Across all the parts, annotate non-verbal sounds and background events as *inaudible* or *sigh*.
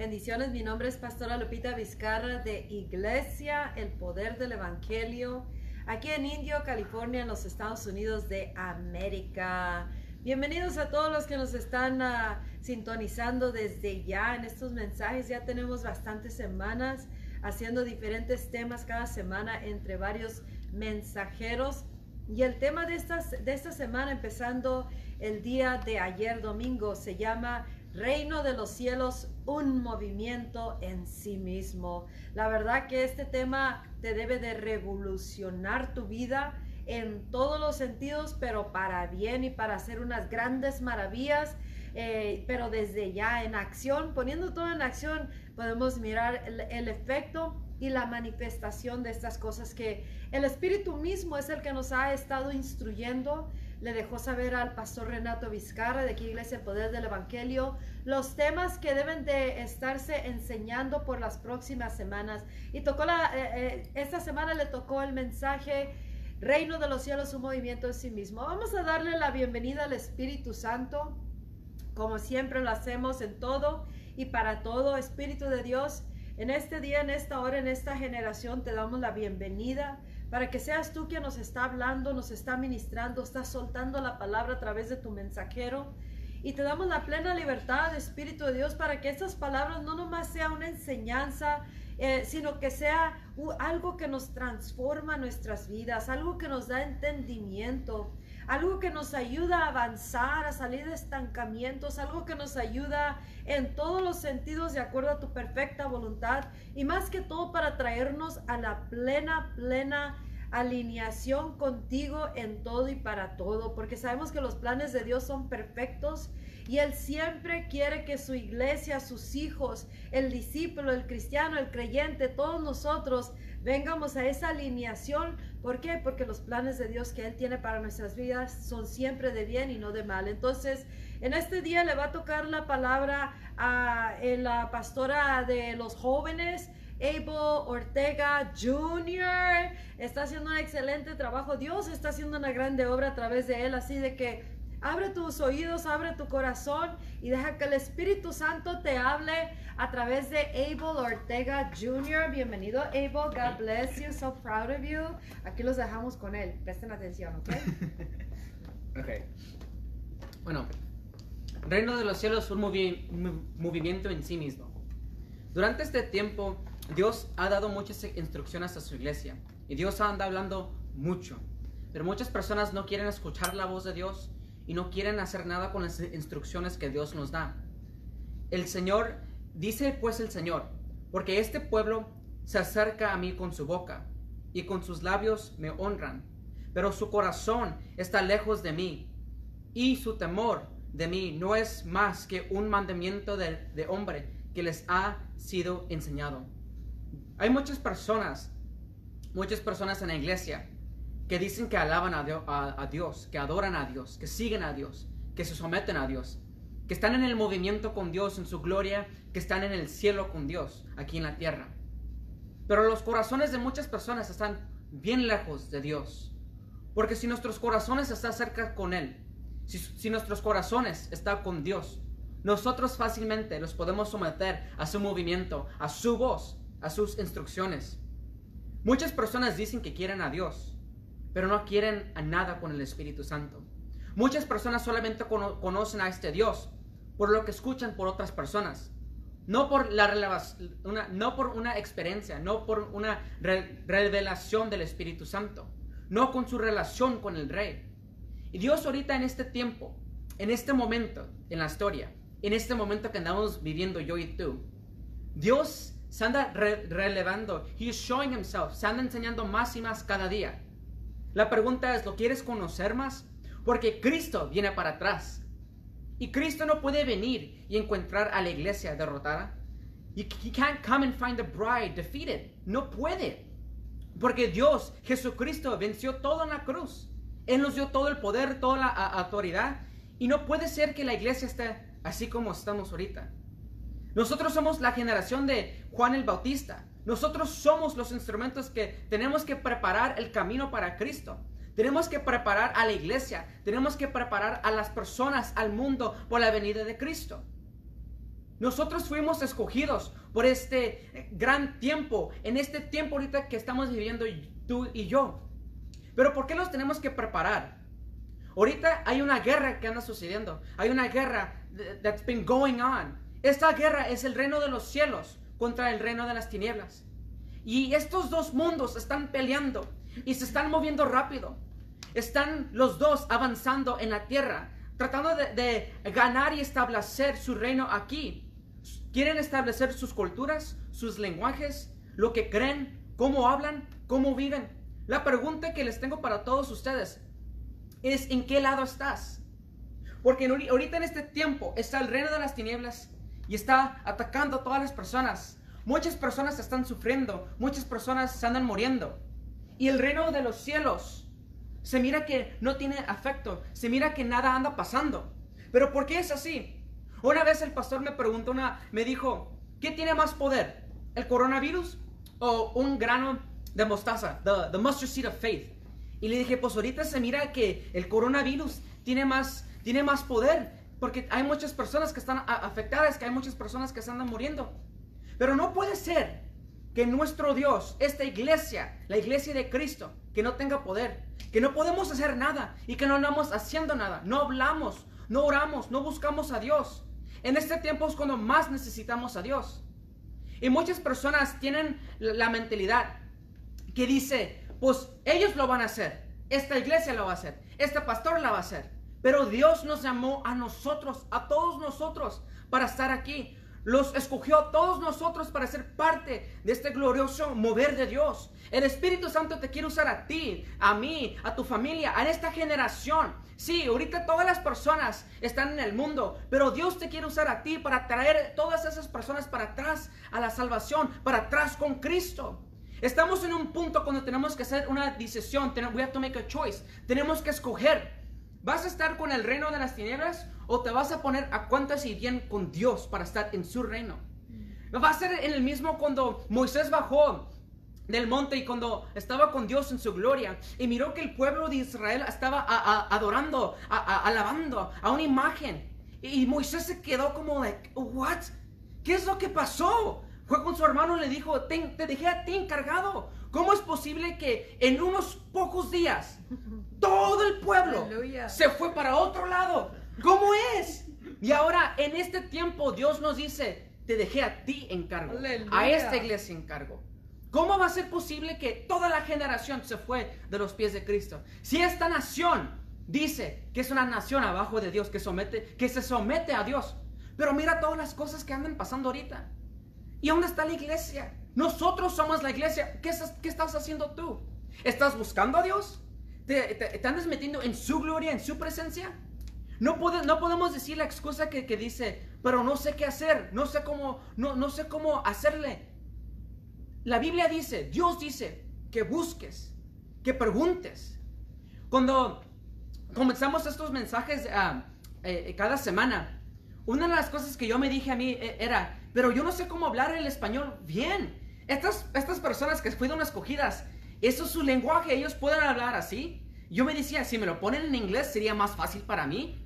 Bendiciones, mi nombre es Pastora Lupita Vizcarra de Iglesia El Poder del Evangelio, aquí en Indio, California, en los Estados Unidos de América. Bienvenidos a todos los que nos están ah, sintonizando desde ya en estos mensajes. Ya tenemos bastantes semanas haciendo diferentes temas cada semana entre varios mensajeros. Y el tema de, estas, de esta semana, empezando el día de ayer domingo, se llama Reino de los cielos, un movimiento en sí mismo. La verdad que este tema te debe de revolucionar tu vida en todos los sentidos, pero para bien y para hacer unas grandes maravillas. Eh, pero desde ya en acción, poniendo todo en acción, podemos mirar el efecto y la manifestación de estas cosas que el Espíritu mismo es el que nos ha estado instruyendo. Le dejó saber al pastor Renato Vizcarra de aquí Iglesia el Poder del Evangelio los temas que deben de estarse enseñando por las próximas semanas. Y tocó la, eh, eh, esta semana le tocó el mensaje Reino de los cielos, un movimiento en sí mismo. Vamos a darle la bienvenida al Espíritu Santo, como siempre lo hacemos en todo y para todo. Espíritu de Dios, en este día, en esta hora, en esta generación, te damos la bienvenida para que seas tú quien nos está hablando, nos está ministrando, está soltando la palabra a través de tu mensajero. Y te damos la plena libertad, Espíritu de Dios, para que estas palabras no nomás sea una enseñanza, eh, sino que sea algo que nos transforma nuestras vidas, algo que nos da entendimiento, algo que nos ayuda a avanzar, a salir de estancamientos, algo que nos ayuda en todos los sentidos de acuerdo a tu perfecta voluntad y más que todo para traernos a la plena, plena alineación contigo en todo y para todo, porque sabemos que los planes de Dios son perfectos y Él siempre quiere que su iglesia, sus hijos, el discípulo, el cristiano, el creyente, todos nosotros vengamos a esa alineación. ¿Por qué? Porque los planes de Dios que Él tiene para nuestras vidas son siempre de bien y no de mal. Entonces, en este día le va a tocar la palabra a la pastora de los jóvenes. Abel Ortega Jr. está haciendo un excelente trabajo. Dios está haciendo una grande obra a través de él. Así de que Abre tus oídos, abre tu corazón y deja que el Espíritu Santo te hable a través de Abel Ortega Jr. Bienvenido, Abel. God bless you. So proud of you. Aquí los dejamos con él. Presten atención, ¿ok? *laughs* ok. Bueno, Reino de los Cielos es un movimiento en sí mismo. Durante este tiempo, Dios ha dado muchas instrucciones a su iglesia y Dios anda hablando mucho. Pero muchas personas no quieren escuchar la voz de Dios y no quieren hacer nada con las instrucciones que Dios nos da. El Señor, dice pues el Señor, porque este pueblo se acerca a mí con su boca y con sus labios me honran, pero su corazón está lejos de mí y su temor de mí no es más que un mandamiento de, hombre que les ha sido enseñado. Hay muchas personas, muchas personas en la iglesia que dicen que alaban a Dios, que adoran a Dios, que siguen a Dios, que se someten a Dios, que están en el movimiento con Dios, en su gloria, que están en el cielo con Dios, aquí en la tierra. Pero los corazones de muchas personas están bien lejos de Dios. Porque si nuestros corazones están cerca con Él, si, si nuestros corazones están con Dios, nosotros fácilmente los podemos someter a su movimiento, a su voz, a sus instrucciones. Muchas personas dicen que quieren a Dios, pero no quieren a nada con el Espíritu Santo. Muchas personas solamente conocen a este Dios por lo que escuchan por otras personas, no por, la una, no por una experiencia, no por una revelación del Espíritu Santo, no con su relación con el Rey. Y Dios ahorita en este tiempo, en este momento en la historia, en este momento que andamos viviendo yo y tú, Dios se anda relevando, He is showing Himself, se anda enseñando más y más cada día. La pregunta es, ¿lo quieres conocer más? Porque Cristo viene para atrás. Y Cristo no puede venir y encontrar a la iglesia derrotada. He can't come and find the bride defeated. No puede. Porque Dios, Jesucristo, venció todo en la cruz. Él nos dio todo el poder, toda la autoridad. Y no puede ser que la iglesia esté así como estamos ahorita. Nosotros somos la generación de Juan el Bautista. Nosotros somos los instrumentos que tenemos que preparar el camino para Cristo. Tenemos que preparar a la iglesia. Tenemos que preparar a las personas, al mundo, por la venida de Cristo. Nosotros fuimos escogidos por este gran tiempo, en este tiempo ahorita que estamos viviendo tú y yo. Pero ¿por qué nos tenemos que preparar? Ahorita hay una guerra que anda sucediendo. Hay una guerra that's been going on. Esta guerra es el reino de los cielos contra el reino de las tinieblas. Y estos dos mundos están peleando y se están moviendo rápido. Están los dos avanzando en la tierra, tratando de, ganar y establecer su reino aquí. Quieren establecer sus culturas, sus lenguajes, lo que creen, cómo hablan, cómo viven. La pregunta que les tengo para todos ustedes es ¿en qué lado estás? Porque ahorita en este tiempo está el reino de las tinieblas y está atacando a todas las personas. Muchas personas están sufriendo, muchas personas se andan muriendo. Y el reino de los cielos se mira que no tiene afecto, se mira que nada anda pasando. Pero ¿por qué es así? Una vez el pastor me preguntó, una, me dijo, ¿qué tiene más poder? ¿El coronavirus o un grano de mostaza? The, the mustard seed of faith. Y le dije, pues ahorita se mira que el coronavirus tiene más, tiene más poder, porque hay muchas personas que están afectadas, que hay muchas personas que se andan muriendo. Pero no puede ser que nuestro Dios, esta iglesia, la iglesia de Cristo, que no tenga poder, que no podemos hacer nada y que no andamos haciendo nada, no hablamos, no oramos, no buscamos a Dios. En este tiempo es cuando más necesitamos a Dios. Y muchas personas tienen la mentalidad que dice, pues ellos lo van a hacer, esta iglesia lo va a hacer, este pastor la va a hacer. Pero Dios nos llamó a nosotros, a todos nosotros, para estar aquí. Los escogió a todos nosotros para ser parte de este glorioso mover de Dios. El Espíritu Santo te quiere usar a ti, a mí, a tu familia, a esta generación. Sí, ahorita todas las personas están en el mundo, pero Dios te quiere usar a ti para traer todas esas personas para atrás a la salvación, para atrás con Cristo. Estamos en un punto cuando tenemos que hacer una decisión, we have to make a choice. Tenemos que escoger. ¿Vas a estar con el reino de las tinieblas o te vas a poner a cuentas y bien con Dios para estar en su reino? Va a ser en el mismo cuando Moisés bajó del monte y cuando estaba con Dios en su gloria y miró que el pueblo de Israel estaba adorando, alabando a una imagen. Y Moisés se quedó como like, what? ¿Qué es lo que pasó? Fue con su hermano y le dijo, te, dejé a ti encargado. ¿Cómo es posible que en unos pocos días todo el pueblo se fue para otro lado? ¿Cómo es? Y ahora en este tiempo Dios nos dice, te dejé a ti encargo, a esta iglesia encargo. ¿Cómo va a ser posible que toda la generación se fue de los pies de Cristo? Si esta nación dice que es una nación abajo de Dios, que, somete, que se somete a Dios, pero mira todas las cosas que andan pasando ahorita. ¿Y dónde está la iglesia? Nosotros somos la iglesia. ¿Qué, estás haciendo tú? ¿Estás buscando a Dios? ¿Te, andas metiendo en su gloria, en su presencia? No, podemos decir la excusa que, dice, pero no sé qué hacer, no sé cómo, no, sé cómo hacerle. La Biblia dice, Dios dice, que busques, que preguntes. Cuando comenzamos estos mensajes ah, eh, cada semana, una de las cosas que yo me dije a mí eh, era, pero yo no sé cómo hablar el español bien. Estas, estas personas que fueron escogidas, eso es su lenguaje, ellos pueden hablar así. Yo me decía, si me lo ponen en inglés sería más fácil para mí.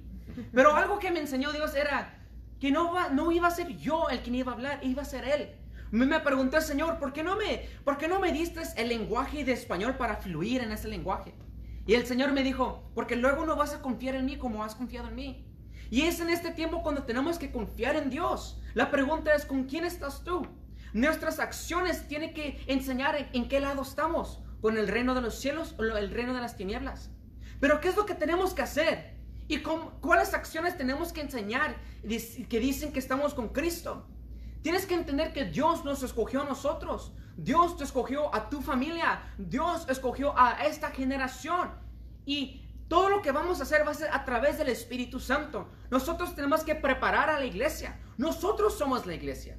Pero algo que me enseñó Dios era que no, iba a ser yo el que iba a hablar, iba a ser Él. Me, me pregunté, Señor, ¿por qué, no me, ¿por qué no me diste el lenguaje de español para fluir en ese lenguaje? Y el Señor me dijo, porque luego no vas a confiar en mí como has confiado en mí. Y es en este tiempo cuando tenemos que confiar en Dios. La pregunta es, ¿con quién estás tú? Nuestras acciones tienen que enseñar en, qué lado estamos, con el reino de los cielos o el reino de las tinieblas. Pero ¿qué es lo que tenemos que hacer? ¿Y cuáles acciones tenemos que enseñar que dicen que estamos con Cristo? Tienes que entender que Dios nos escogió a nosotros. Dios te escogió a tu familia. Dios escogió a esta generación. Y todo lo que vamos a hacer va a ser a través del Espíritu Santo. Nosotros tenemos que preparar a la iglesia. Nosotros somos la iglesia.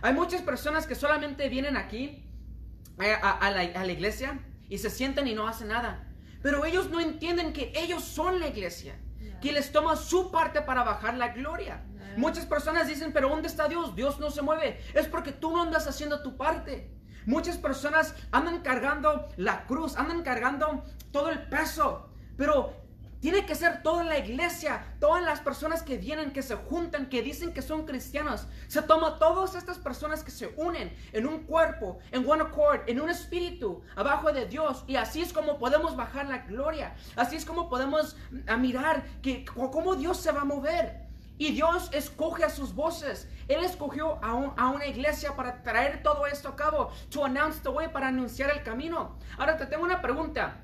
Hay muchas personas que solamente vienen aquí a, la, iglesia y se sienten y no hacen nada. Pero ellos no entienden que ellos son la iglesia. Que les toma su parte para bajar la gloria. Muchas personas dicen, pero ¿dónde está Dios? Dios no se mueve. Es porque tú no andas haciendo tu parte. Muchas personas andan cargando la cruz, andan cargando todo el peso pero Tiene que ser toda la iglesia, todas las personas que vienen, que se juntan, que dicen que son cristianos. Se toma todas estas personas que se unen en un cuerpo, en one accord, en un espíritu, abajo de Dios. Y así es como podemos bajar la gloria. Así es como podemos a mirar que, cómo Dios se va a mover. Y Dios escoge a sus voces. Él escogió a, a, una iglesia para traer todo esto a cabo. To announce the way, para anunciar el camino. Ahora te tengo una pregunta.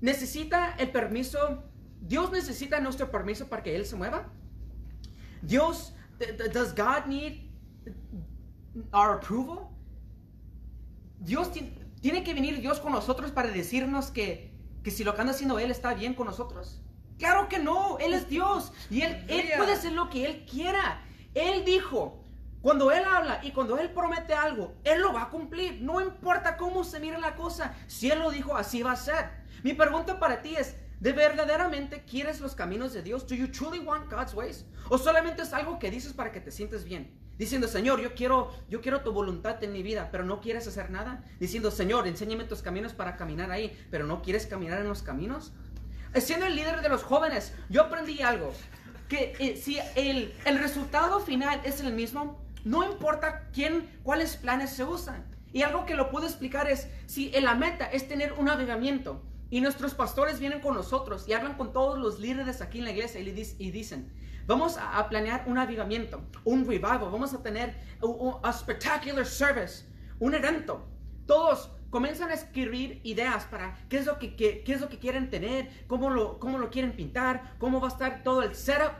¿Necesita el permiso Dios necesita nuestro permiso para que Él se mueva. Dios, does God need our approval? Dios tiene que venir Dios con nosotros para decirnos que, que si lo que anda haciendo Él está bien con nosotros. Claro que no, Él es Dios y Él, él puede hacer lo que Él quiera. Él dijo, cuando Él habla y cuando Él promete algo, Él lo va a cumplir. No importa cómo se mire la cosa, si Él lo dijo, así va a ser. Mi pregunta para ti es, ¿De verdaderamente quieres los caminos de Dios? Do you truly want God's ways? ¿O solamente es algo que dices para que te sientes bien? Diciendo, Señor, yo quiero, yo quiero tu voluntad en mi vida, pero no quieres hacer nada. Diciendo, Señor, enséñame tus caminos para caminar ahí, pero no quieres caminar en los caminos. Eh, siendo el líder de los jóvenes, yo aprendí algo. Que eh, si el, el resultado final es el mismo, no importa quién, cuáles planes se usan. Y algo que lo puedo explicar es, si la meta es tener un avivamiento, y nuestros pastores vienen con nosotros y hablan con todos los líderes aquí en la iglesia y, dicen, vamos a, planear un avivamiento, un revival, vamos a tener un, spectacular service, un evento. Todos comienzan a escribir ideas para qué es lo que, qué, es lo que quieren tener, cómo lo, cómo lo quieren pintar, cómo va a estar todo el setup.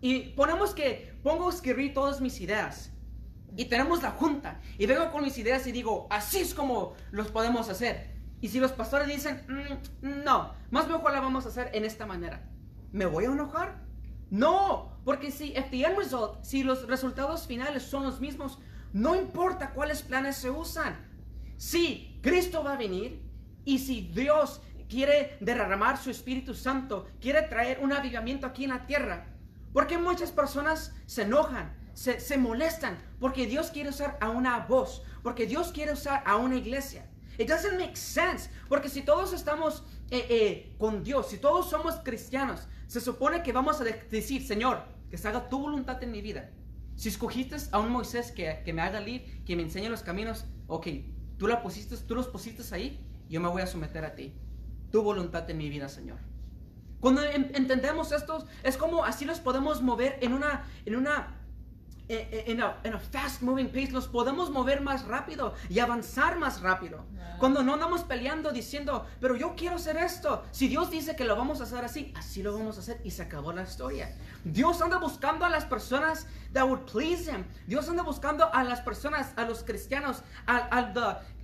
Y ponemos que pongo a escribir todas mis ideas. Y tenemos la junta. Y vengo con mis ideas y digo, así es como los podemos hacer. Y si los pastores dicen, mm, no, más mejor la vamos a hacer en esta manera, ¿me voy a enojar? No, porque si, si los resultados finales son los mismos, no importa cuáles planes se usan. Si Cristo va a venir y si Dios quiere derramar su Espíritu Santo, quiere traer un avivamiento aquí en la tierra, porque muchas personas se enojan, se, se molestan, porque Dios quiere usar a una voz, porque Dios quiere usar a una iglesia. It doesn't make sense. Porque si todos estamos eh, eh, con Dios, si todos somos cristianos, se supone que vamos a decir, Señor, que se haga tu voluntad en mi vida. Si escogiste a un Moisés que, que me haga libre, que me enseñe los caminos, ok, tú, la pusiste, tú los pusiste ahí, yo me voy a someter a ti. Tu voluntad en mi vida, Señor. Cuando entendemos esto, es como así los podemos mover en una, en una en a, fast moving pace, los podemos mover más rápido y avanzar más rápido. Cuando no andamos peleando diciendo, pero yo quiero hacer esto. Si Dios dice que lo vamos a hacer así, así lo vamos a hacer y se acabó la historia. Dios anda buscando a las personas that would please Him. Dios anda buscando a las personas, a los cristianos, a,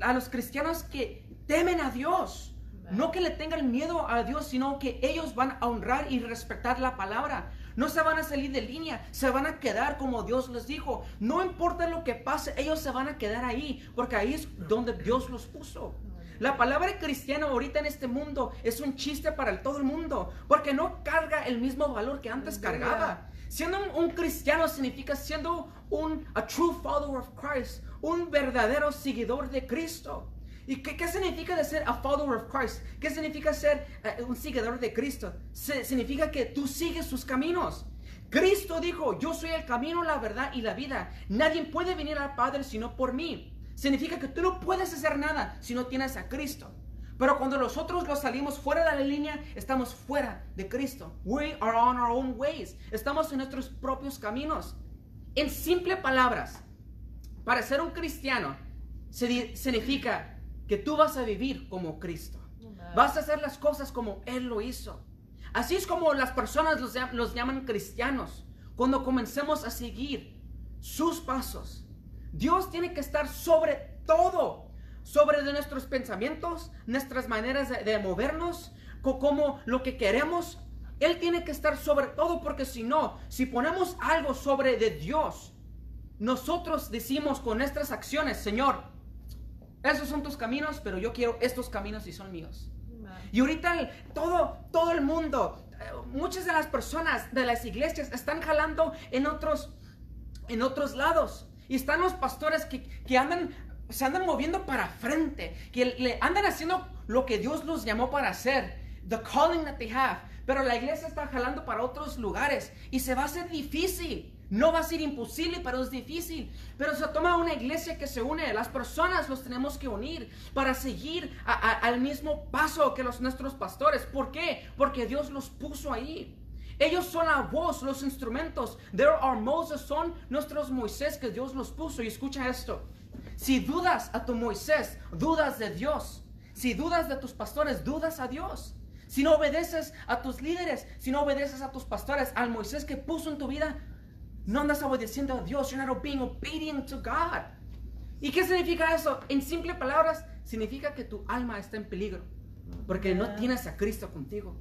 a los cristianos que temen a Dios. No que le tengan miedo a Dios, sino que ellos van a honrar y respetar la palabra. No se van a salir de línea, se van a quedar como Dios les dijo. No importa lo que pase, ellos se van a quedar ahí, porque ahí es donde Dios los puso. La palabra cristiano ahorita en este mundo es un chiste para todo el mundo, porque no carga el mismo valor que antes cargaba. Siendo un, cristiano significa siendo un a true follower of Christ, un verdadero seguidor de Cristo. ¿Y qué, significa de ser a follower of Christ? ¿Qué significa ser eh, un seguidor de Cristo? significa que tú sigues sus caminos. Cristo dijo, yo soy el camino, la verdad y la vida. Nadie puede venir al Padre sino por mí. Significa que tú no puedes hacer nada si no tienes a Cristo. Pero cuando nosotros lo salimos fuera de la línea, estamos fuera de Cristo. We are on our own ways. Estamos en nuestros propios caminos. En simple palabras, para ser un cristiano significa que tú vas a vivir como Cristo. Vas a hacer las cosas como Él lo hizo. Así es como las personas los, llaman cristianos. Cuando comencemos a seguir sus pasos, Dios tiene que estar sobre todo, sobre de nuestros pensamientos, nuestras maneras de, movernos, como lo que queremos. Él tiene que estar sobre todo porque si no, si ponemos algo sobre de Dios, nosotros decimos con nuestras acciones, Señor, esos son tus caminos, pero yo quiero estos caminos y son míos. Y ahorita todo, todo el mundo, eh, muchas de las personas de las iglesias están jalando en otros, en otros lados. Y están los pastores que, que andan, se andan moviendo para frente, que le andan haciendo lo que Dios los llamó para hacer. The calling that they have. pero la iglesia está jalando para otros lugares y se va a hacer difícil. No va a ser imposible, pero es difícil. Pero se toma una iglesia que se une. Las personas los tenemos que unir para seguir al mismo paso que los nuestros pastores. ¿Por qué? Porque Dios los puso ahí. Ellos son la voz, los instrumentos. There are Moses, son nuestros Moisés que Dios los puso. Y escucha esto. Si dudas a tu Moisés, dudas de Dios. Si dudas de tus pastores, dudas a Dios. Si no obedeces a tus líderes, si no obedeces a tus pastores, al Moisés que puso en tu vida, no andas obedeciendo a Dios. You're not being obedient to God. ¿Y qué significa eso? En simples palabras, significa que tu alma está en peligro. Porque no tienes a Cristo contigo.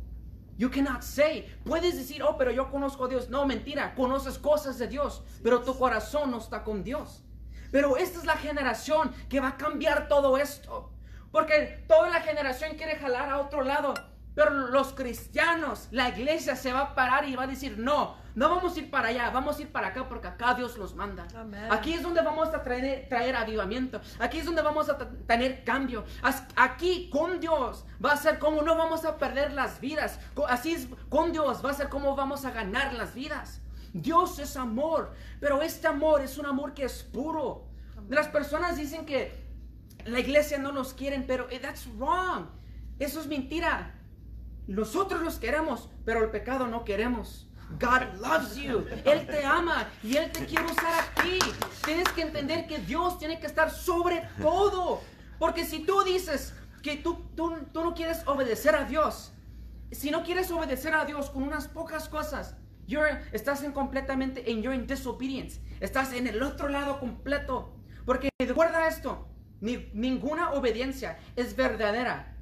You cannot say, puedes decir, oh, pero yo conozco a Dios. No, mentira, conoces cosas de Dios, pero tu corazón no está con Dios. Pero esta es la generación que va a cambiar todo esto. Porque toda la generación quiere jalar a otro lado. Pero los cristianos, la iglesia se va a parar y va a decir, no, no vamos a ir para allá, vamos a ir para acá porque acá Dios los manda. Aquí es donde vamos a traer, traer avivamiento. Aquí es donde vamos a tener cambio. Aquí con Dios va a ser como no vamos a perder las vidas. Así es, con Dios va a ser como vamos a ganar las vidas. Dios es amor, pero este amor es un amor que es puro. Las personas dicen que la iglesia no nos quieren, pero eh, that's wrong. Eso es mentira. Nosotros los queremos, pero el pecado no queremos. God loves you. Él te ama y Él te quiere usar aquí. Tienes que entender que Dios tiene que estar sobre todo. Porque si tú dices que tú, tú, tú no quieres obedecer a Dios, si no quieres obedecer a Dios con unas pocas cosas, you're, estás en completamente en you're in disobedience. Estás en el otro lado completo. Porque recuerda esto, ni, ninguna obediencia es verdadera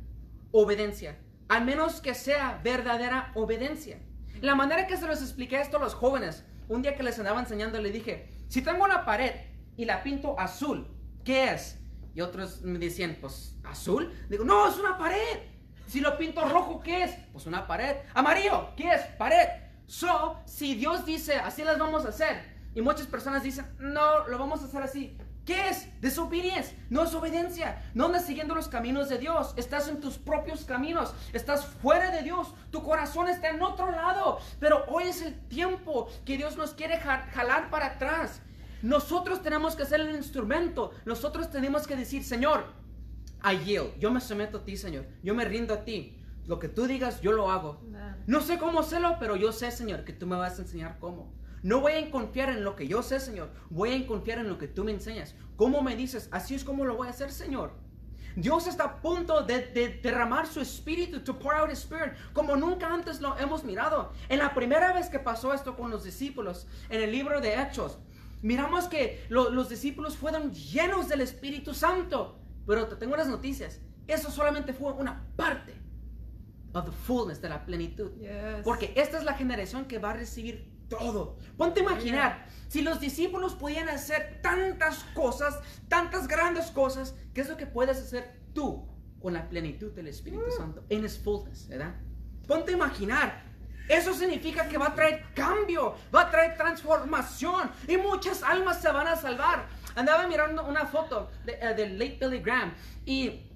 obediencia, al menos que sea verdadera obediencia. La manera que se los expliqué esto a los jóvenes, un día que les andaba enseñando, le dije, si tengo una pared y la pinto azul, ¿qué es? Y otros me decían, pues, ¿azul? Digo, no, es una pared. Si lo pinto rojo, ¿qué es? Pues una pared. Amarillo, ¿qué es? Pared. So, si Dios dice, así las vamos a hacer, y muchas personas dicen, no, lo vamos a hacer así. ¿Qué es? Desobediencia. No es obediencia. No andas siguiendo los caminos de Dios. Estás en tus propios caminos. Estás fuera de Dios. Tu corazón está en otro lado. Pero hoy es el tiempo que Dios nos quiere jalar para atrás. Nosotros tenemos que ser el instrumento. Nosotros tenemos que decir, Señor, I yield. Yo me someto a ti, Señor. Yo me rindo a ti. Lo que tú digas, yo lo hago. No sé cómo hacerlo, pero yo sé, Señor, que tú me vas a enseñar cómo. No voy a confiar en lo que yo sé, Señor. Voy a confiar en lo que tú me enseñas. ¿Cómo me dices? Así es como lo voy a hacer, Señor. Dios está a punto de, derramar su espíritu, to pour out his spirit, como nunca antes lo hemos mirado. En la primera vez que pasó esto con los discípulos, en el libro de Hechos, miramos que los discípulos fueron llenos del Espíritu Santo. Pero te tengo unas noticias. Eso solamente fue una parte of the fullness de la plenitud. Porque esta es la generación que va a recibir todo. Ponte a imaginar, si los discípulos pudieran hacer tantas cosas, tantas grandes cosas, ¿qué es lo que puedes hacer tú con la plenitud del Espíritu mm. Santo? En his fullness, ¿verdad? Ponte a imaginar. Eso significa que va a traer cambio, va a traer transformación y muchas almas se van a salvar. Andaba mirando una foto de, uh, del late Billy Graham y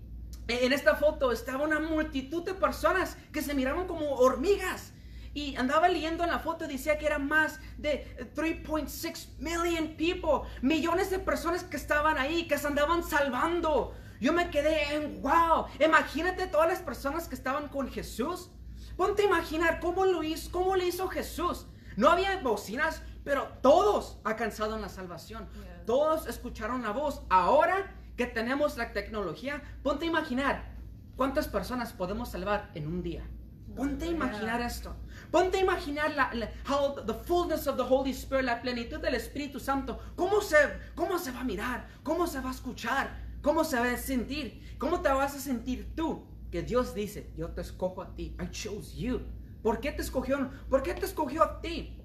en esta foto estaba una multitud de personas que se miraban como hormigas y andaba leyendo en la foto, decía que eran más de 3.6 million people, millones de personas que estaban ahí, que se andaban salvando. Yo me quedé en wow, imagínate todas las personas que estaban con Jesús. Ponte a imaginar cómo lo hizo, cómo le hizo Jesús. No había bocinas, pero todos alcanzaron la salvación. Todos escucharon la voz. Ahora que tenemos la tecnología, ponte a imaginar cuántas personas podemos salvar en un día. Ponte a imaginar esto. Ponte a imaginar la, how the fullness of the Holy Spirit, la plenitud del Espíritu Santo. ¿Cómo se, ¿Cómo se va a mirar? ¿Cómo se va a escuchar? ¿Cómo se va a sentir? ¿Cómo te vas a sentir tú? Que Dios dice, yo te escojo a ti. I chose you. ¿Por qué te escogió? ¿Por qué te escogió a ti?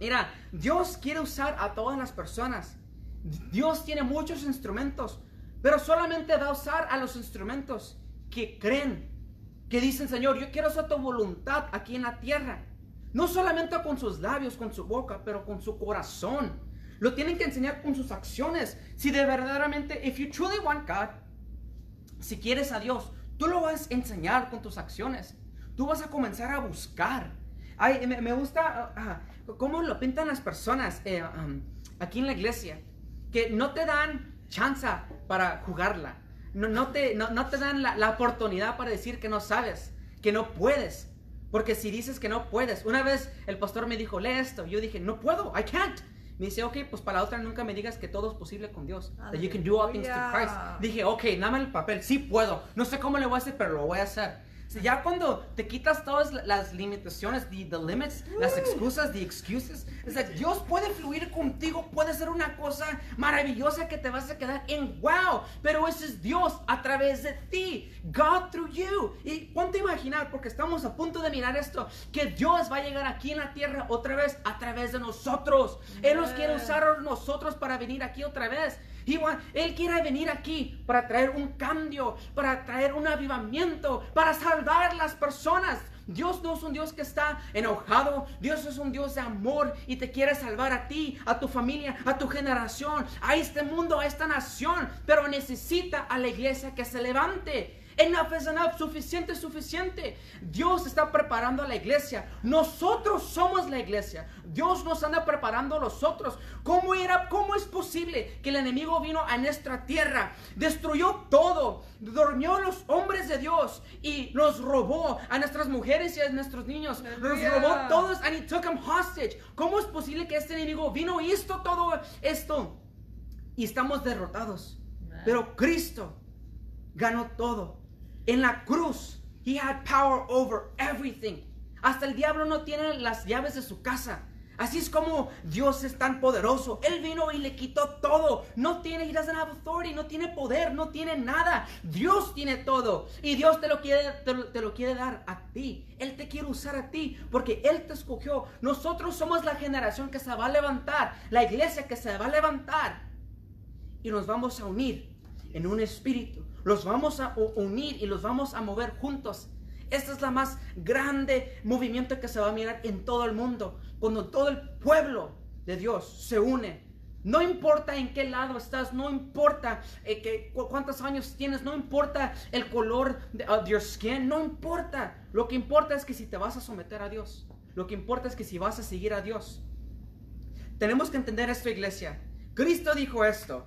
Mira, Dios quiere usar a todas las personas. Dios tiene muchos instrumentos, pero solamente va a usar a los instrumentos que creen que dicen, Señor, yo quiero hacer tu voluntad aquí en la tierra. No solamente con sus labios, con su boca, pero con su corazón. Lo tienen que enseñar con sus acciones. Si de verdaderamente, if you truly want God, si quieres a Dios, tú lo vas a enseñar con tus acciones. tú vas a comenzar a buscar. Ay, me, gusta ah, ah, cómo lo pintan las personas eh, aquí en la iglesia, que no te dan chance para jugarla. No, no, te, no, no te dan la, la oportunidad para decir que no sabes, que no puedes. Porque si dices que no puedes, una vez el pastor me dijo, lee esto, yo dije, no puedo, I can't. Me dice, ok, pues para la otra nunca me digas que todo es posible con Dios. That you can do all things through Christ. Dije, ok, dame el papel, sí puedo. No sé cómo le voy a hacer, pero lo voy a hacer. Si ya cuando te quitas todas las limitaciones, the, the limits, las excusas, the excuses, es like, Dios puede fluir contigo, puede ser una cosa maravillosa que te vas a quedar en wow, pero ese es Dios a través de ti, God through you. Y ponte a imaginar, porque estamos a punto de mirar esto, que Dios va a llegar aquí en la tierra otra vez a través de nosotros. Él nos quiere usar a nosotros para venir aquí otra vez. Él quiere venir aquí para traer un cambio, para traer un avivamiento, para salvar las personas. Dios no es un Dios que está enojado, Dios es un Dios de amor y te quiere salvar a ti, a tu familia, a tu generación, a este mundo, a esta nación, pero necesita a la iglesia que se levante. Enough is enough, suficiente es suficiente. Dios está preparando a la iglesia. Nosotros somos la iglesia. Dios nos anda preparando a nosotros. ¿Cómo era, cómo es posible que el enemigo vino a nuestra tierra, destruyó todo, dormió a los hombres de Dios y nos robó a nuestras mujeres y a nuestros niños? Nos robó todos and he took them hostage. ¿Cómo es posible que este enemigo vino y hizo todo esto? Y estamos derrotados. Pero Cristo ganó todo. En la cruz, He had power over everything. Hasta el diablo no tiene las llaves de su casa. Así es como Dios es tan poderoso. Él vino y le quitó todo. No tiene, he doesn't have authority, no tiene poder, no tiene nada. Dios tiene todo. Y Dios te lo quiere, te lo, te lo quiere dar a ti. Él te quiere usar a ti porque Él te escogió. Nosotros somos la generación que se va a levantar, la iglesia que se va a levantar. Y nos vamos a unir en un espíritu. Los vamos a unir y los vamos a mover juntos. Esta es la más grande movimiento que se va a mirar en todo el mundo. Cuando todo el pueblo de Dios se une. No importa en qué lado estás, no importa eh, que, cu- cuántos años tienes, no importa el color de of your skin, no importa. Lo que importa es que si te vas a someter a Dios. Lo que importa es que si vas a seguir a Dios. Tenemos que entender esto, iglesia. Cristo dijo esto.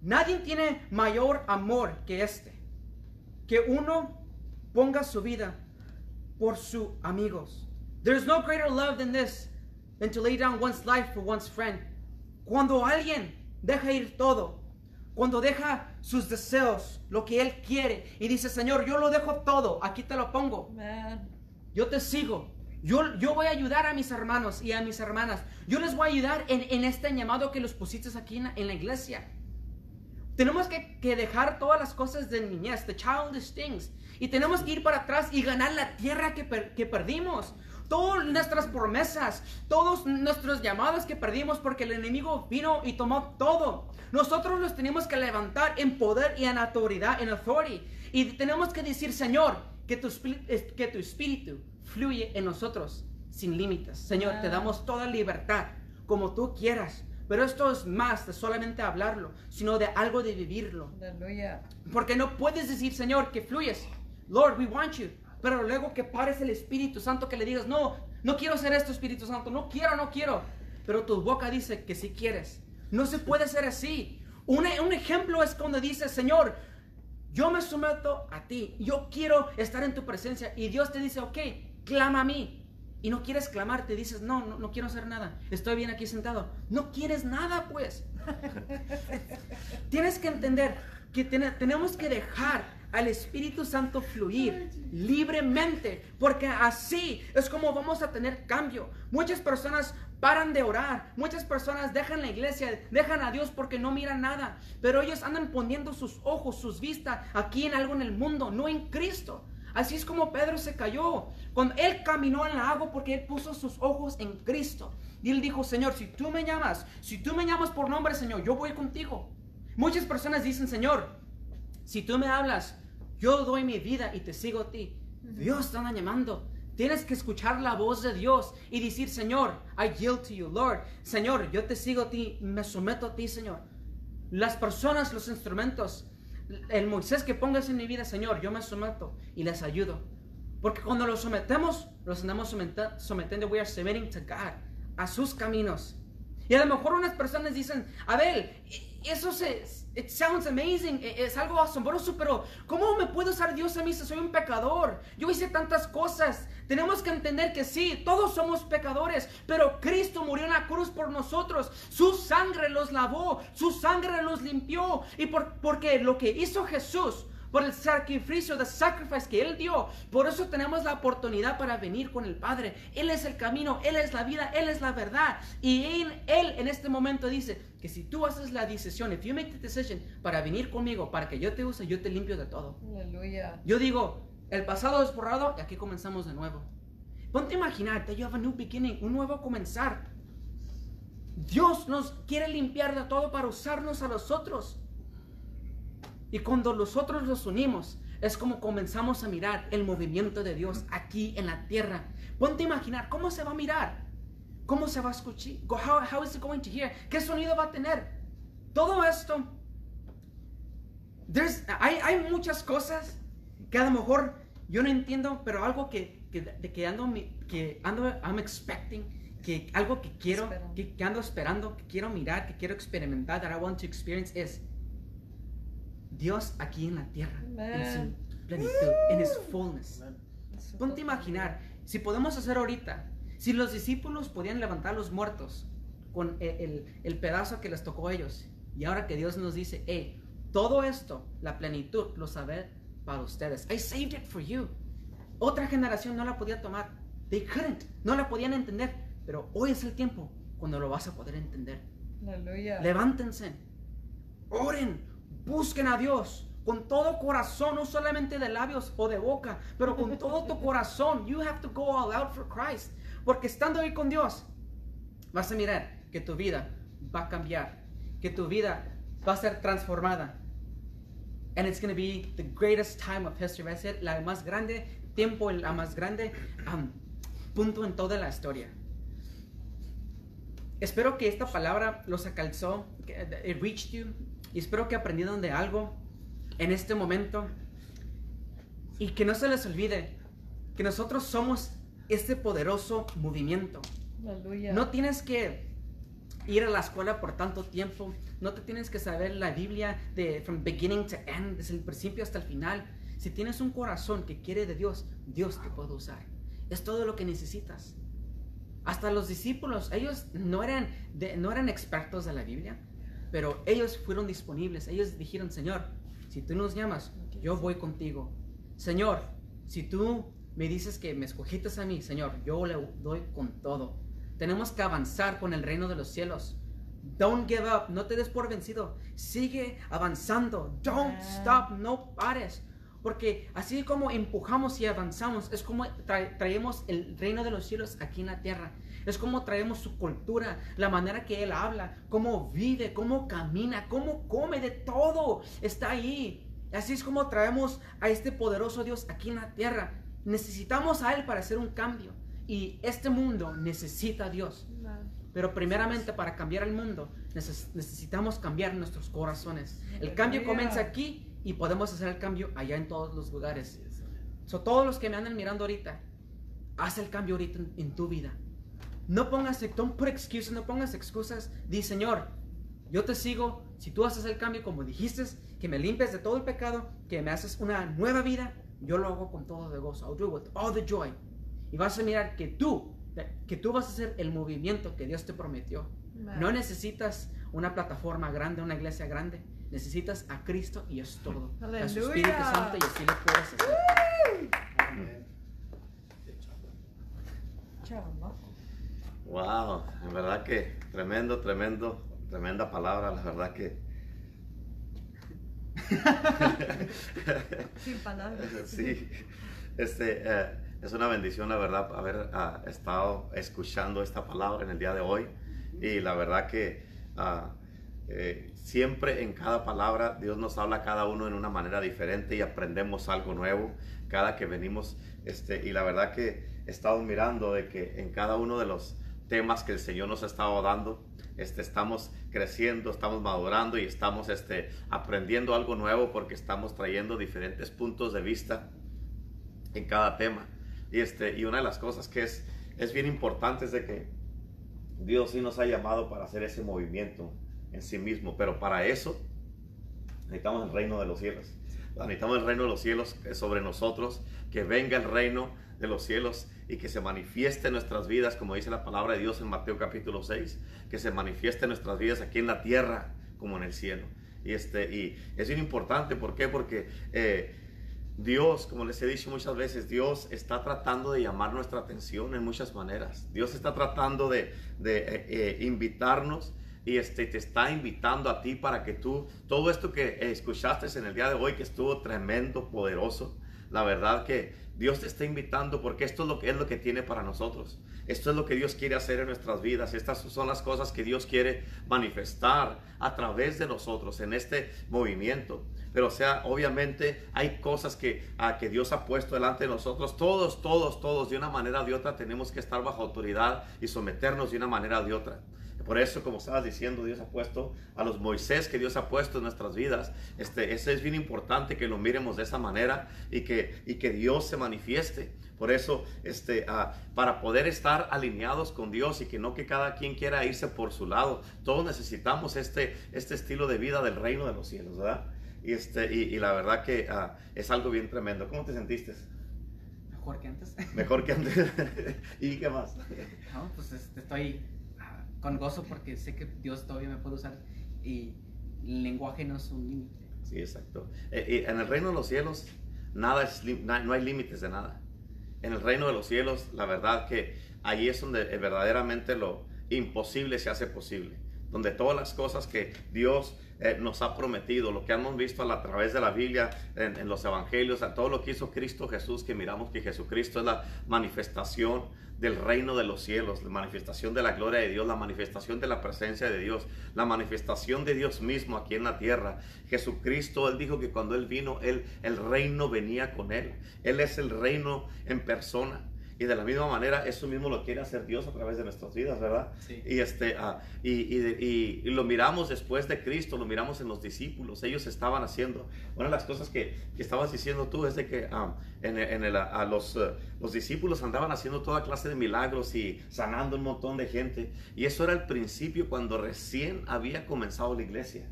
Nadie tiene mayor amor que este. Que uno ponga su vida por sus amigos. There's no greater love than this, than to lay down one's life for one's friend. Cuando alguien deja ir todo, cuando deja sus deseos, lo que él quiere, y dice, Señor, yo lo dejo todo, aquí te lo pongo. Man. Yo te sigo. Yo, yo voy a ayudar a mis hermanos y a mis hermanas. Yo les voy a ayudar en, en este llamado que los pusiste aquí en la, en la iglesia. Tenemos que, que dejar todas las cosas de niñez, the childish things. Y tenemos que ir para atrás y ganar la tierra que, per- que perdimos. Todas nuestras promesas, todos nuestros llamados que perdimos porque el enemigo vino y tomó todo. Nosotros los tenemos que levantar en poder y en autoridad, en authority. Y tenemos que decir, Señor, que tu, que tu espíritu fluye en nosotros sin límites. Señor, te damos toda libertad, como tú quieras. Pero esto es más de solamente hablarlo, sino de algo de vivirlo. Aleluya. Porque no puedes decir, Señor, que fluyes. Lord, we want you. Pero luego que pares el Espíritu Santo, que le digas, no, no quiero hacer esto, Espíritu Santo, no quiero, no quiero. Pero tu boca dice que sí quieres. No se puede ser así. Un, un ejemplo es cuando dices, Señor, yo me someto a ti, yo quiero estar en tu presencia. Y Dios te dice, ok, clama a mí. Y no quieres clamar, te dices, no, no, no quiero hacer nada. Estoy bien aquí sentado. No quieres nada, pues. *laughs* Tienes que entender que tene- tenemos que dejar al Espíritu Santo fluir libremente, porque así es como vamos a tener cambio. Muchas personas paran de orar, muchas personas dejan la iglesia, dejan a Dios porque no miran nada, pero ellos andan poniendo sus ojos, sus vistas aquí en algo en el mundo, no en Cristo. Así es como Pedro se cayó. Cuando él caminó en la agua porque él puso sus ojos en Cristo. Y él dijo, Señor, si tú me llamas, si tú me llamas por nombre, Señor, yo voy contigo. Muchas personas dicen, Señor, si tú me hablas, yo doy mi vida y te sigo a ti. Dios te anda llamando. Tienes que escuchar la voz de Dios y decir, Señor, I yield to you, Lord. Señor, yo te sigo a ti, me someto a ti, Señor. Las personas, los instrumentos, el Moisés que pongas en mi vida, Señor, yo me someto y les ayudo. Porque cuando los sometemos, los andamos sometiendo, we are submitting to God, a sus caminos. Y a lo mejor unas personas dicen, Abel, i- eso se, it sounds amazing, e- es algo asombroso, pero ¿cómo me puede usar Dios a mí si soy un pecador? Yo hice tantas cosas. Tenemos que entender que sí, todos somos pecadores, pero Cristo murió en la cruz por nosotros. Su sangre los lavó, su sangre los limpió. Y por, porque lo que hizo Jesús, por el sacrificio, the sacrifice que Él dio, por eso tenemos la oportunidad para venir con el Padre. Él es el camino, Él es la vida, Él es la verdad. Y en, Él en este momento dice que si tú haces la decisión, if you make the decision para venir conmigo, para que yo te use, yo te limpio de todo. Aleluya. Yo digo, el pasado es borrado y aquí comenzamos de nuevo. Ponte a imaginar, that you have a new beginning, un nuevo comenzar. Dios nos quiere limpiar de todo para usarnos a nosotros. Y cuando nosotros los unimos, es como comenzamos a mirar el movimiento de Dios aquí en la tierra. Ponte a imaginar, ¿cómo se va a mirar? ¿Cómo se va a escuchar? How, how is it going to hear? ¿Qué sonido va a tener? Todo esto There's- hay, hay muchas cosas que a lo mejor yo no entiendo, pero algo que, que, que ando, que ando, I'm expecting, que algo que quiero, que, que ando esperando, que quiero mirar, que quiero experimentar, that I want to experience es Dios aquí en la tierra, en su plenitud, en His fullness. Eso Ponte a imaginar, si podemos hacer ahorita, si los discípulos podían levantar a los muertos con el, el- el pedazo que les tocó a ellos, y ahora que Dios nos dice, hey, todo esto, la plenitud, lo saber para ustedes. I saved it for you. Otra generación no la podía tomar. They couldn't, no la podían entender, pero hoy es el tiempo cuando lo vas a poder entender. Aleluya. Levántense, oren, busquen a Dios con todo corazón, no solamente de labios o de boca, pero con todo tu corazón. You have to go all out for Christ. Porque estando ahí con Dios, vas a mirar que tu vida va a cambiar, que tu vida va a ser transformada. And it's going to be the greatest time of history. Va a ser la más grande tiempo, la más grande um, punto en toda la historia. Espero que esta palabra los alcanzó, it reached you, y espero que aprendieron de algo en este momento. Y que no se les olvide que nosotros somos este poderoso movimiento. Aleluya. No tienes que ir a la escuela por tanto tiempo. No te tienes que saber la Biblia de from beginning to end, desde el principio hasta el final. Si tienes un corazón que quiere de Dios, Dios te puede usar. Es todo lo que necesitas. Hasta los discípulos, ellos no eran, de- no eran expertos de la Biblia, pero ellos fueron disponibles. Ellos dijeron, Señor, si tú nos llamas, yo voy contigo. Señor, si tú me dices que me escogiste a mí, Señor, yo le doy con todo. Tenemos que avanzar con el reino de los cielos. Don't give up, no te des por vencido. Sigue avanzando. Don't Amen. stop, no pares. Porque así como empujamos y avanzamos, es como tra- traemos el reino de los cielos aquí en la tierra. Es como traemos su cultura, la manera que Él habla, cómo vive, cómo camina, cómo come, de todo. Está ahí. Así es como traemos a este poderoso Dios aquí en la tierra. Necesitamos a Él para hacer un cambio. Y este mundo necesita a Dios. Pero primeramente para cambiar el mundo neces- necesitamos cambiar nuestros corazones. El cambio comienza aquí y podemos hacer el cambio allá en todos los lugares. So, todos los que me andan mirando ahorita, haz el cambio ahorita en, en tu vida. No pongas, don't put excuses, no pongas excusas. Di, Señor, yo te sigo. Si tú haces el cambio como dijiste, que me limpies de todo el pecado, que me haces una nueva vida, yo lo hago con todo de gozo. I'll do it with all the joy. Y vas a mirar que tú, que tú vas a hacer el movimiento que Dios te prometió. No necesitas una plataforma grande, una iglesia grande. Necesitas a Cristo y es todo. A su Espíritu Aleluya. Santo y así lo puedes hacer. Chamaco. Wow, en verdad que tremendo, tremendo, tremenda palabra, la verdad que Sin palabras. *laughs* sí, este, eh, es una bendición, la verdad, haber ah, estado escuchando esta palabra en el día de hoy. Y la verdad que ah, eh, siempre en cada palabra Dios nos habla a cada uno en una manera diferente y aprendemos algo nuevo cada que venimos. Este, y la verdad que he estado mirando de que en cada uno de los temas que el Señor nos ha estado dando, este, estamos creciendo, estamos madurando y estamos este, aprendiendo algo nuevo porque estamos trayendo diferentes puntos de vista en cada tema. Y, este, y una de las cosas que es, es bien importante es de que Dios sí nos ha llamado para hacer ese movimiento en sí mismo, pero para eso necesitamos el reino de los cielos. Necesitamos el reino de los cielos sobre nosotros, que venga el reino de los cielos y que se manifieste en nuestras vidas, como dice la palabra de Dios en Mateo capítulo 6, que se manifieste en nuestras vidas aquí en la tierra como en el cielo. Y, este, y es importante, ¿por qué? Porque eh, Dios, como les he dicho muchas veces, Dios está tratando de llamar nuestra atención en muchas maneras. Dios está tratando de, de eh, eh, invitarnos y este, te está invitando a ti para que tú, todo esto que escuchaste en el día de hoy, que estuvo tremendo, poderoso, la verdad que Dios te está invitando porque esto es lo que es lo que tiene para nosotros. Esto es lo que Dios quiere hacer en nuestras vidas. Estas son las cosas que Dios quiere manifestar a través de nosotros en este movimiento. Pero o sea, obviamente hay cosas que, que Dios ha puesto delante de nosotros. Todos, todos, todos, de una manera o de otra, tenemos que estar bajo autoridad y someternos de una manera o de otra. Por eso, como estabas diciendo, Dios ha puesto a los Moisés que Dios ha puesto en nuestras vidas. Este, ese es bien importante que lo miremos de esa manera y que, y que Dios se manifieste. Por eso, este, ah, para poder estar alineados con Dios y que no que cada quien quiera irse por su lado, todos necesitamos este, este estilo de vida del reino de los cielos, ¿verdad? Y, este, y, la verdad que ah, es algo bien tremendo. ¿Cómo te sentiste? Mejor que antes. Mejor que antes. *laughs* *laughs* ¿Y qué más? No, pues este, estoy con gozo porque sé que Dios todavía me puede usar y el lenguaje no es un límite. Sí, exacto. Eh, en el reino de los cielos nada es, no hay límites de nada. En el reino de los cielos, la verdad que ahí es donde eh, verdaderamente lo imposible se hace posible. Donde todas las cosas que Dios eh, nos ha prometido, lo que hemos visto a, través de la Biblia, en, los evangelios, a todo lo que hizo Cristo Jesús, que miramos que Jesucristo es la manifestación del reino de los cielos, la manifestación de la gloria de Dios, la manifestación de la presencia de Dios, la manifestación de Dios mismo aquí en la tierra. Jesucristo, Él dijo que cuando Él vino, él, el reino venía con Él. Él es el reino en persona. Y de la misma manera, eso mismo lo quiere hacer Dios a través de nuestras vidas, ¿verdad? Y, este, ah, y, y, y, lo miramos después de Cristo, lo miramos en los discípulos. Ellos estaban haciendo. Una de las cosas que, que estabas diciendo tú es de que ah, en, en el, a los, eh, los discípulos andaban haciendo toda clase de milagros y sanando un montón de gente. Y eso era el principio cuando recién había comenzado la iglesia.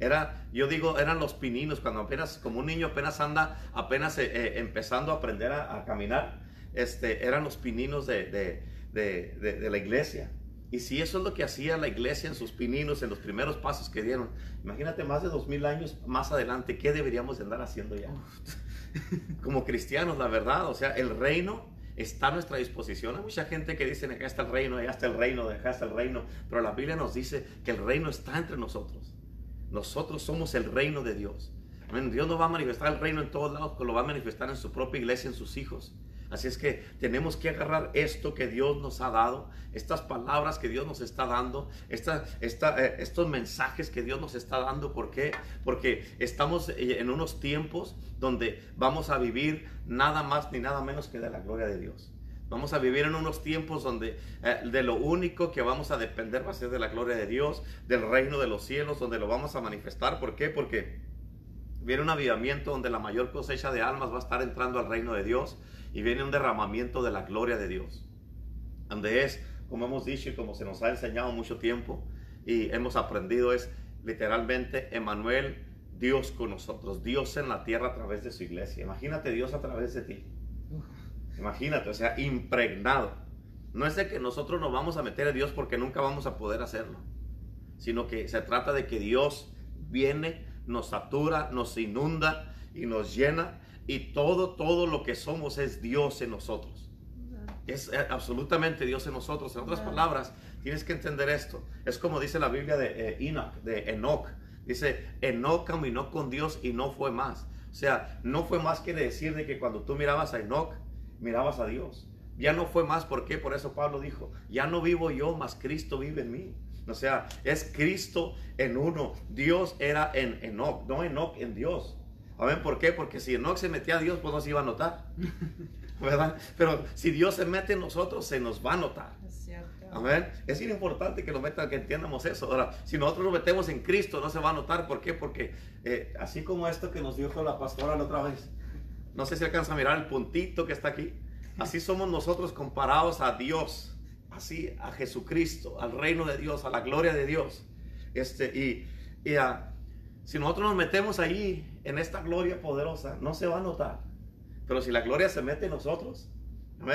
Era, yo digo, eran los pininos, cuando apenas, como un niño apenas anda, apenas eh, eh, empezando a aprender a, a caminar este, eran los pininos de, la iglesia. Y si eso es lo que hacía la iglesia en sus pininos, en los primeros pasos que dieron, imagínate más de dos mil años más adelante, ¿qué deberíamos andar haciendo ya? Como cristianos, la verdad, o sea, el reino está a nuestra disposición. Hay mucha gente que dice, acá está el reino, allá está el reino, acá está el reino, pero la Biblia nos dice que el reino está entre nosotros. Nosotros somos el reino de Dios. Dios no va a manifestar el reino en todos lados, lo va a manifestar en su propia iglesia, en sus hijos. Así es que tenemos que agarrar esto que Dios nos ha dado, estas palabras que Dios nos está dando, esta, eh, estos mensajes que Dios nos está dando. ¿Por qué? Porque estamos eh, en unos tiempos donde vamos a vivir nada más ni nada menos que de la gloria de Dios. Vamos a vivir en unos tiempos donde eh, de lo único que vamos a depender va a ser de la gloria de Dios, del reino de los cielos, donde lo vamos a manifestar. ¿Por qué? Porque viene un avivamiento donde la mayor cosecha de almas va a estar entrando al reino de Dios y viene un derramamiento de la gloria de Dios. Donde es, como hemos dicho y como se nos ha enseñado mucho tiempo y hemos aprendido, es literalmente Emanuel, Dios con nosotros, Dios en la tierra a través de su iglesia. Imagínate Dios a través de ti. Imagínate, o sea, impregnado. No es de que nosotros nos vamos a meter a Dios porque nunca vamos a poder hacerlo, sino que se trata de que Dios viene, nos satura, nos inunda y nos llena y todo, todo lo que somos es Dios en nosotros. Es eh, absolutamente Dios en nosotros. En otras palabras, tienes que entender esto. Es como dice la Biblia de eh, Enoch, de Enoch. Dice, Enoch caminó con Dios y no fue más. O sea, no fue más que decir de que cuando tú mirabas a Enoch, mirabas a Dios. Ya no fue más, ¿por qué? Por eso Pablo dijo, ya no vivo yo, más Cristo vive en mí. O sea, es Cristo en uno. Dios era en Enoch, no Enoch en Dios. Amén, ¿por qué? Porque si Enoch se metía a Dios, pues no se iba a notar. ¿Verdad? Pero si Dios se mete en nosotros, se nos va a notar. Es. Amén. Es importante que lo metan, que entiendamos eso. Ahora, si nosotros nos metemos en Cristo, no se va a notar. ¿Por qué? Porque eh, así como esto que nos dijo la pastora la otra vez, no sé si alcanza a mirar el puntito que está aquí. Así somos nosotros comparados a Dios, así a Jesucristo, al reino de Dios, a la gloria de Dios. Este, y, y si nosotros nos metemos ahí en esta gloria poderosa, no se va a notar. Pero si la gloria se mete en nosotros,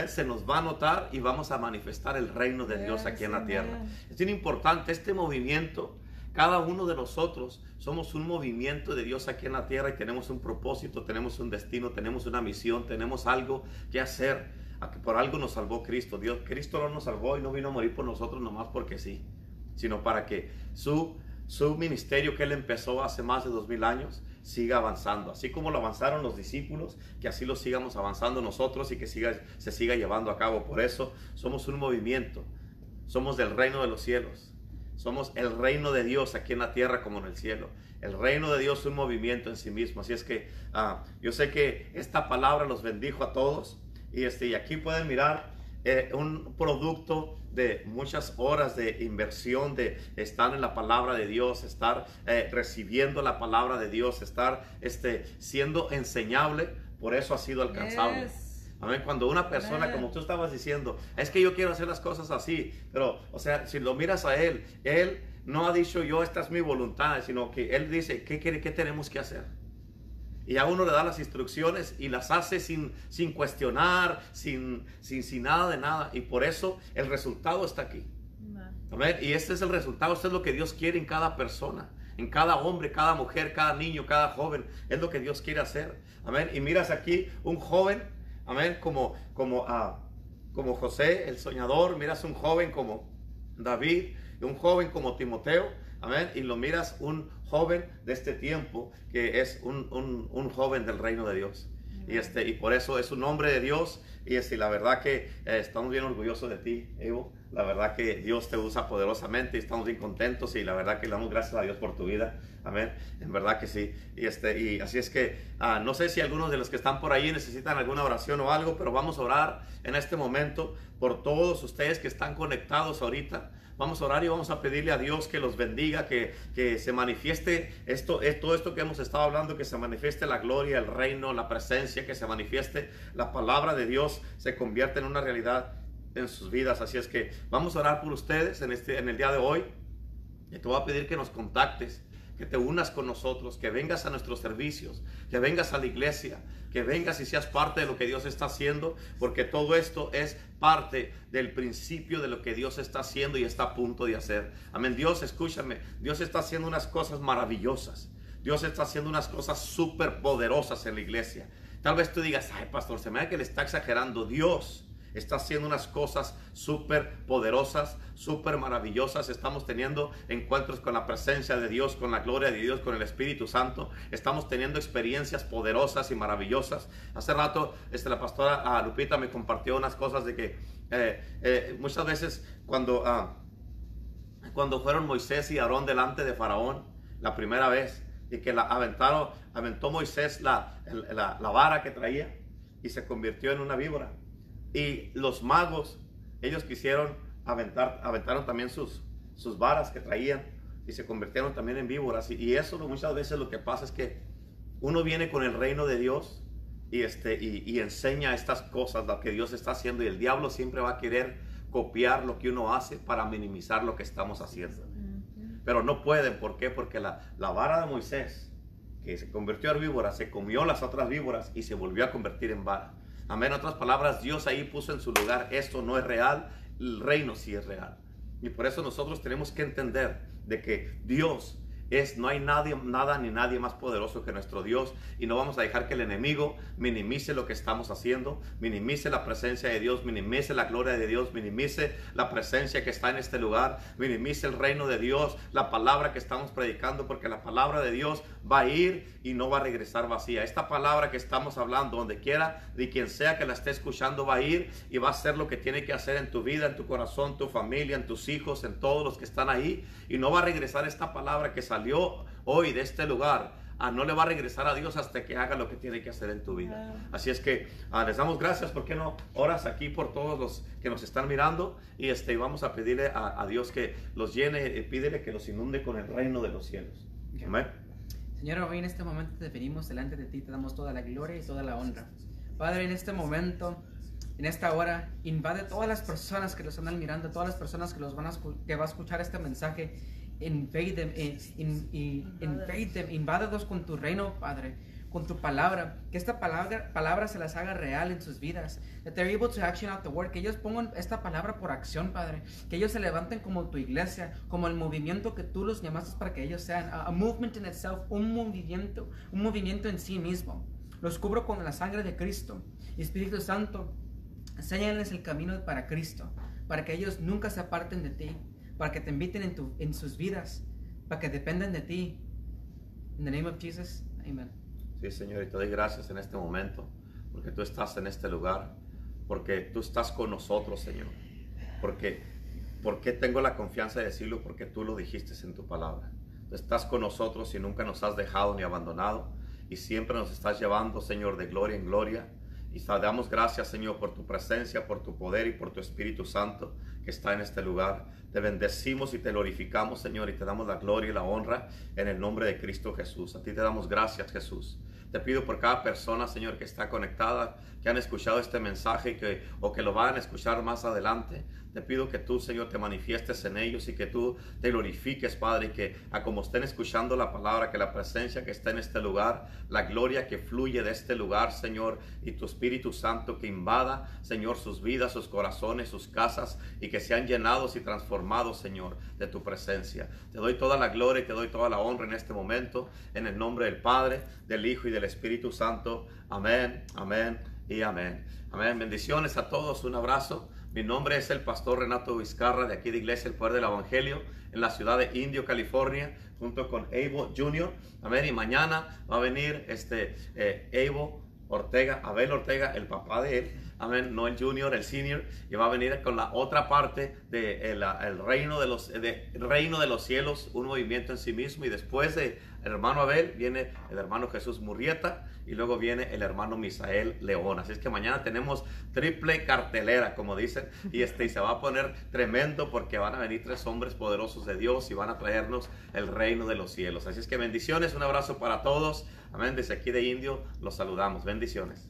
se nos va a notar y vamos a manifestar el reino de Dios aquí en la tierra. Es bien importante este movimiento. Cada uno de nosotros somos un movimiento de Dios aquí en la tierra y tenemos un propósito, tenemos un destino, tenemos una misión, tenemos algo que hacer. Por algo nos salvó Cristo. Dios, Cristo no nos salvó y no vino a morir por nosotros nomás porque sí, sino para que su, su ministerio que Él empezó hace más de dos mil años siga avanzando. Así como lo avanzaron los discípulos, que así lo sigamos avanzando nosotros y que siga, se siga llevando a cabo. Por eso somos un movimiento, somos del reino de los cielos. Somos el reino de Dios aquí en la tierra como en el cielo. El reino de Dios es un movimiento en sí mismo. Así es que ah, yo sé que esta palabra los bendijo a todos. Y, este, y aquí pueden mirar eh, un producto de muchas horas de inversión, de estar en la palabra de Dios, estar eh, recibiendo la palabra de Dios, estar este, siendo enseñable, por eso ha sido alcanzable. Amén. Cuando una persona, como tú estabas diciendo, es que yo quiero hacer las cosas así, pero, o sea, si lo miras a él, él no ha dicho yo, esta es mi voluntad, sino que él dice, ¿qué, quiere, qué tenemos que hacer? Y a uno le da las instrucciones y las hace sin, sin cuestionar, sin, sin, sin nada de nada. Y por eso el resultado está aquí. Amén. Y este es el resultado, este es lo que Dios quiere en cada persona, en cada hombre, cada mujer, cada niño, cada joven. Es lo que Dios quiere hacer. Amén. Y miras aquí un joven, amén, como, como, uh, como José, el soñador. Miras un joven como David, un joven como Timoteo. Amén. Y lo miras un joven de este tiempo que es un, un, joven del reino de Dios. Y, este, y por eso es un hombre de Dios. Y este, la verdad que eh, estamos bien orgullosos de ti, Evo. La verdad que Dios te usa poderosamente y estamos bien contentos. Y la verdad que le damos gracias a Dios por tu vida. Amén. En verdad que sí. Y, este, y así es que ah, no sé si algunos de los que están por ahí necesitan alguna oración o algo, pero vamos a orar en este momento por todos ustedes que están conectados ahorita. Vamos a orar y vamos a pedirle a Dios que los bendiga, que, que se manifieste esto, todo esto que hemos estado hablando, que se manifieste la gloria, el reino, la presencia, que se manifieste la palabra de Dios, se convierta en una realidad en sus vidas. Así es que vamos a orar por ustedes en, este, en el día de hoy. Y te voy a pedir que nos contactes que te unas con nosotros, que vengas a nuestros servicios, que vengas a la iglesia, que vengas y seas parte de lo que Dios está haciendo, porque todo esto es parte del principio de lo que Dios está haciendo y está a punto de hacer. Amén. Dios, escúchame, Dios está haciendo unas cosas maravillosas. Dios está haciendo unas cosas súper poderosas en la iglesia. Tal vez tú digas, ay, pastor, se me da que le está exagerando. Dios está haciendo unas cosas súper poderosas, súper maravillosas. Estamos teniendo encuentros con la presencia de Dios, con la gloria de Dios, con el Espíritu Santo. Estamos teniendo experiencias poderosas y maravillosas. Hace rato este, la pastora ah, Lupita me compartió unas cosas de que eh, eh, muchas veces cuando, ah, cuando fueron Moisés y Aarón delante de Faraón la primera vez y que la aventaron, aventó Moisés la, la, la vara que traía y se convirtió en una víbora. Y los magos, ellos quisieron aventar, aventaron también sus, sus varas que traían y se convirtieron también en víboras. Y, eso muchas veces lo que pasa es que uno viene con el reino de Dios y, este, y, enseña estas cosas, lo que Dios está haciendo. Y el diablo siempre va a querer copiar lo que uno hace para minimizar lo que estamos haciendo. Pero no pueden, ¿por qué? Porque la, la vara de Moisés, que se convirtió en víbora, se comió las otras víboras y se volvió a convertir en vara. Amén. En otras palabras, Dios ahí puso en su lugar, esto no es real, el reino sí es real. Y por eso nosotros tenemos que entender de que Dios es, no hay nadie, nada ni nadie más poderoso que nuestro Dios y no vamos a dejar que el enemigo minimice lo que estamos haciendo, minimice la presencia de Dios, minimice la gloria de Dios, minimice la presencia que está en este lugar, minimice el reino de Dios, la palabra que estamos predicando, porque la palabra de Dios va a ir y no va a regresar vacía. Esta palabra que estamos hablando, donde quiera, de quien sea que la esté escuchando, va a ir y va a hacer lo que tiene que hacer en tu vida, en tu corazón, tu familia, en tus hijos, en todos los que están ahí y no va a regresar esta palabra que salió hoy de este lugar. Ah, no le va a regresar a Dios hasta que haga lo que tiene que hacer en tu vida. Así es que ah, les damos gracias, ¿por qué no? Oras aquí por todos los que nos están mirando y este, vamos a pedirle a, Dios que los llene, y pídele que los inunde con el reino de los cielos. Amén. Señor, hoy en este momento te venimos delante de ti, te damos toda la gloria y toda la honra. Padre, en este momento, en esta hora, invade todas las personas que los andan mirando, todas las personas que los van a que va a escuchar este mensaje. Invade them, in, in, invade them, invádalos con tu reino, Padre con tu palabra, que esta palabra, palabra se las haga real en sus vidas, that they're to action out the word, que ellos pongan esta palabra por acción, Padre, que ellos se levanten como tu iglesia, como el movimiento que tú los llamaste para que ellos sean, a, movement in itself, un movimiento, un movimiento en sí mismo. Los cubro con la sangre de Cristo. Espíritu Santo, enséñales el camino para Cristo, para que ellos nunca se aparten de ti, para que te inviten en, tu, en sus vidas, para que dependan de ti. In the name of Jesus, amen. Sí, Señor, y te doy gracias en este momento, porque tú estás en este lugar, porque tú estás con nosotros, Señor. Porque, porque tengo la confianza de decirlo, porque tú lo dijiste en tu palabra. Tú estás con nosotros y nunca nos has dejado ni abandonado, y siempre nos estás llevando, Señor, de gloria en gloria. Y te damos gracias, Señor, por tu presencia, por tu poder y por tu Espíritu Santo que está en este lugar. Te bendecimos y te glorificamos, Señor, y te damos la gloria y la honra en el nombre de Cristo Jesús. A ti te damos gracias, Jesús. Te pido por cada persona, Señor, que está conectada, que han escuchado este mensaje que, o que lo van a escuchar más adelante. Te pido que tú, Señor, te manifiestes en ellos y que tú te glorifiques, Padre, y que a como estén escuchando la palabra, que la presencia que está en este lugar, la gloria que fluye de este lugar, Señor, y tu Espíritu Santo que invada, Señor, sus vidas, sus corazones, sus casas, y que sean llenados y transformados, Señor, de tu presencia. Te doy toda la gloria y te doy toda la honra en este momento, en el nombre del Padre, del Hijo y del Espíritu Santo. Amén, amén y amén. Amén. Bendiciones a todos. Un abrazo. Mi nombre es el pastor Renato Vizcarra de aquí de Iglesia El Poder del Evangelio en la ciudad de Indio, California, junto con Evo Jr. Amén. Y mañana va a venir este eh, Evo Ortega, Abel Ortega, el papá de él. Amén. No el junior, el senior. Y va a venir con la otra parte del de el, reino, de, reino de los cielos, un movimiento en sí mismo. Y después de el hermano Abel viene el hermano Jesús Murrieta y luego viene el hermano Misael León. Así es que mañana tenemos triple cartelera, como dicen, y este se va a poner tremendo porque van a venir tres hombres poderosos de Dios y van a traernos el reino de los cielos. Así es que bendiciones, un abrazo para todos. Amén. Desde aquí de Indio los saludamos. Bendiciones.